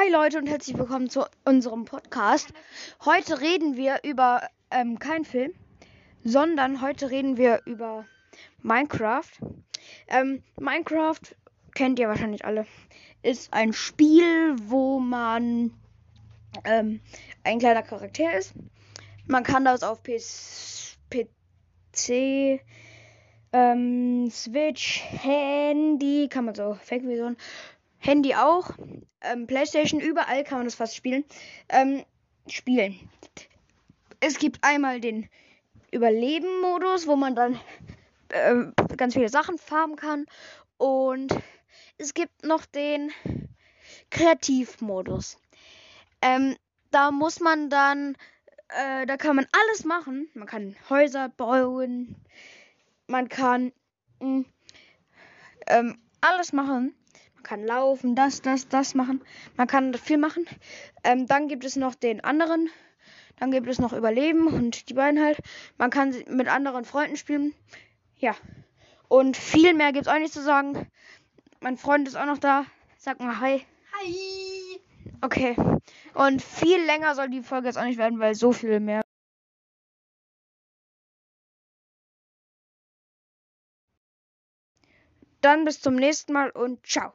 Hi Leute und herzlich willkommen zu unserem Podcast. Heute reden wir über ähm, keinen Film, sondern heute reden wir über Minecraft. Ähm, Minecraft kennt ihr wahrscheinlich alle. Ist ein Spiel, wo man ähm, ein kleiner Charakter ist. Man kann das auf PC, ähm, Switch, Handy, kann man so Fake-Version Handy auch. Ähm, Playstation, überall kann man das fast spielen. Ähm, spielen. Es gibt einmal den Überleben-Modus, wo man dann äh, ganz viele Sachen farmen kann. Und es gibt noch den Kreativmodus. Ähm, da muss man dann, äh, da kann man alles machen. Man kann Häuser bauen, man kann mh, mm, ähm, alles machen. Man kann laufen, das, das, das machen. Man kann viel machen. Ähm, dann gibt es noch den anderen. Dann gibt es noch Überleben und die beiden halt. Man kann mit anderen Freunden spielen. Ja. Und viel mehr gibt es auch nicht zu sagen. Mein Freund ist auch noch da. Sag mal Hi. Hi. Okay. Und viel länger soll die Folge jetzt auch nicht werden, weil so viel mehr. Dann bis zum nächsten Mal und ciao.